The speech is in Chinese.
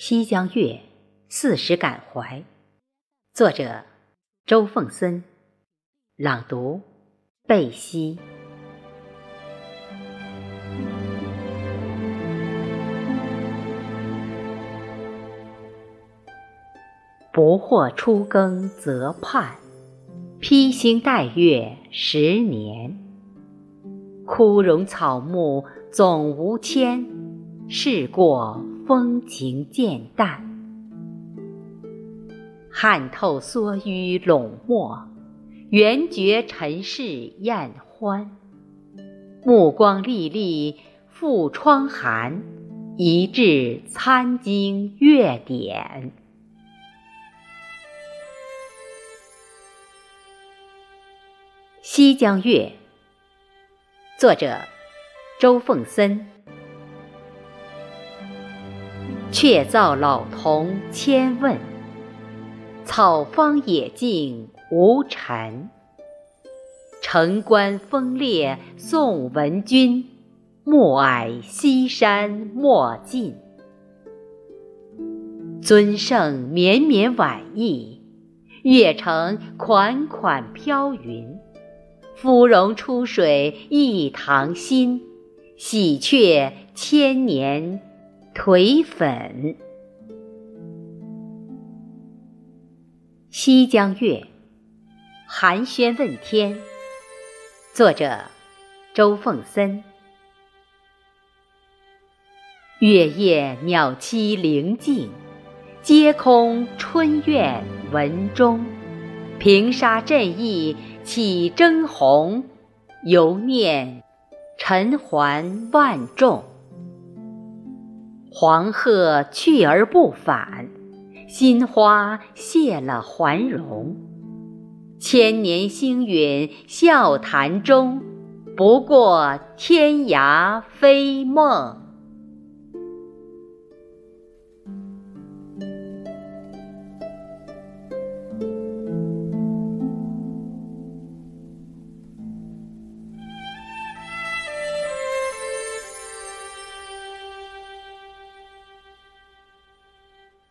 西江月·四时感怀，作者周凤森，朗读贝西。不惑初更则盼，披星戴月十年。枯荣草木总无牵，事过。风情渐淡，撼透蓑衣笼墨，圆觉尘世厌欢。目光历历复窗寒，一至参经月点。《西江月》，作者周凤森。却造老童千问，草芳野径无尘。城关风烈送闻君，暮霭西山莫近。尊圣绵绵晚意，月城款款飘云。芙蓉出水一塘新，喜鹊千年。颓粉，《西江月·寒暄问天》，作者周凤森。月夜鸟栖灵静，阶空春怨文中。平沙振翼起征鸿，犹念尘寰万众。黄鹤去而不返，新花谢了还容。千年星陨笑谈中，不过天涯飞梦。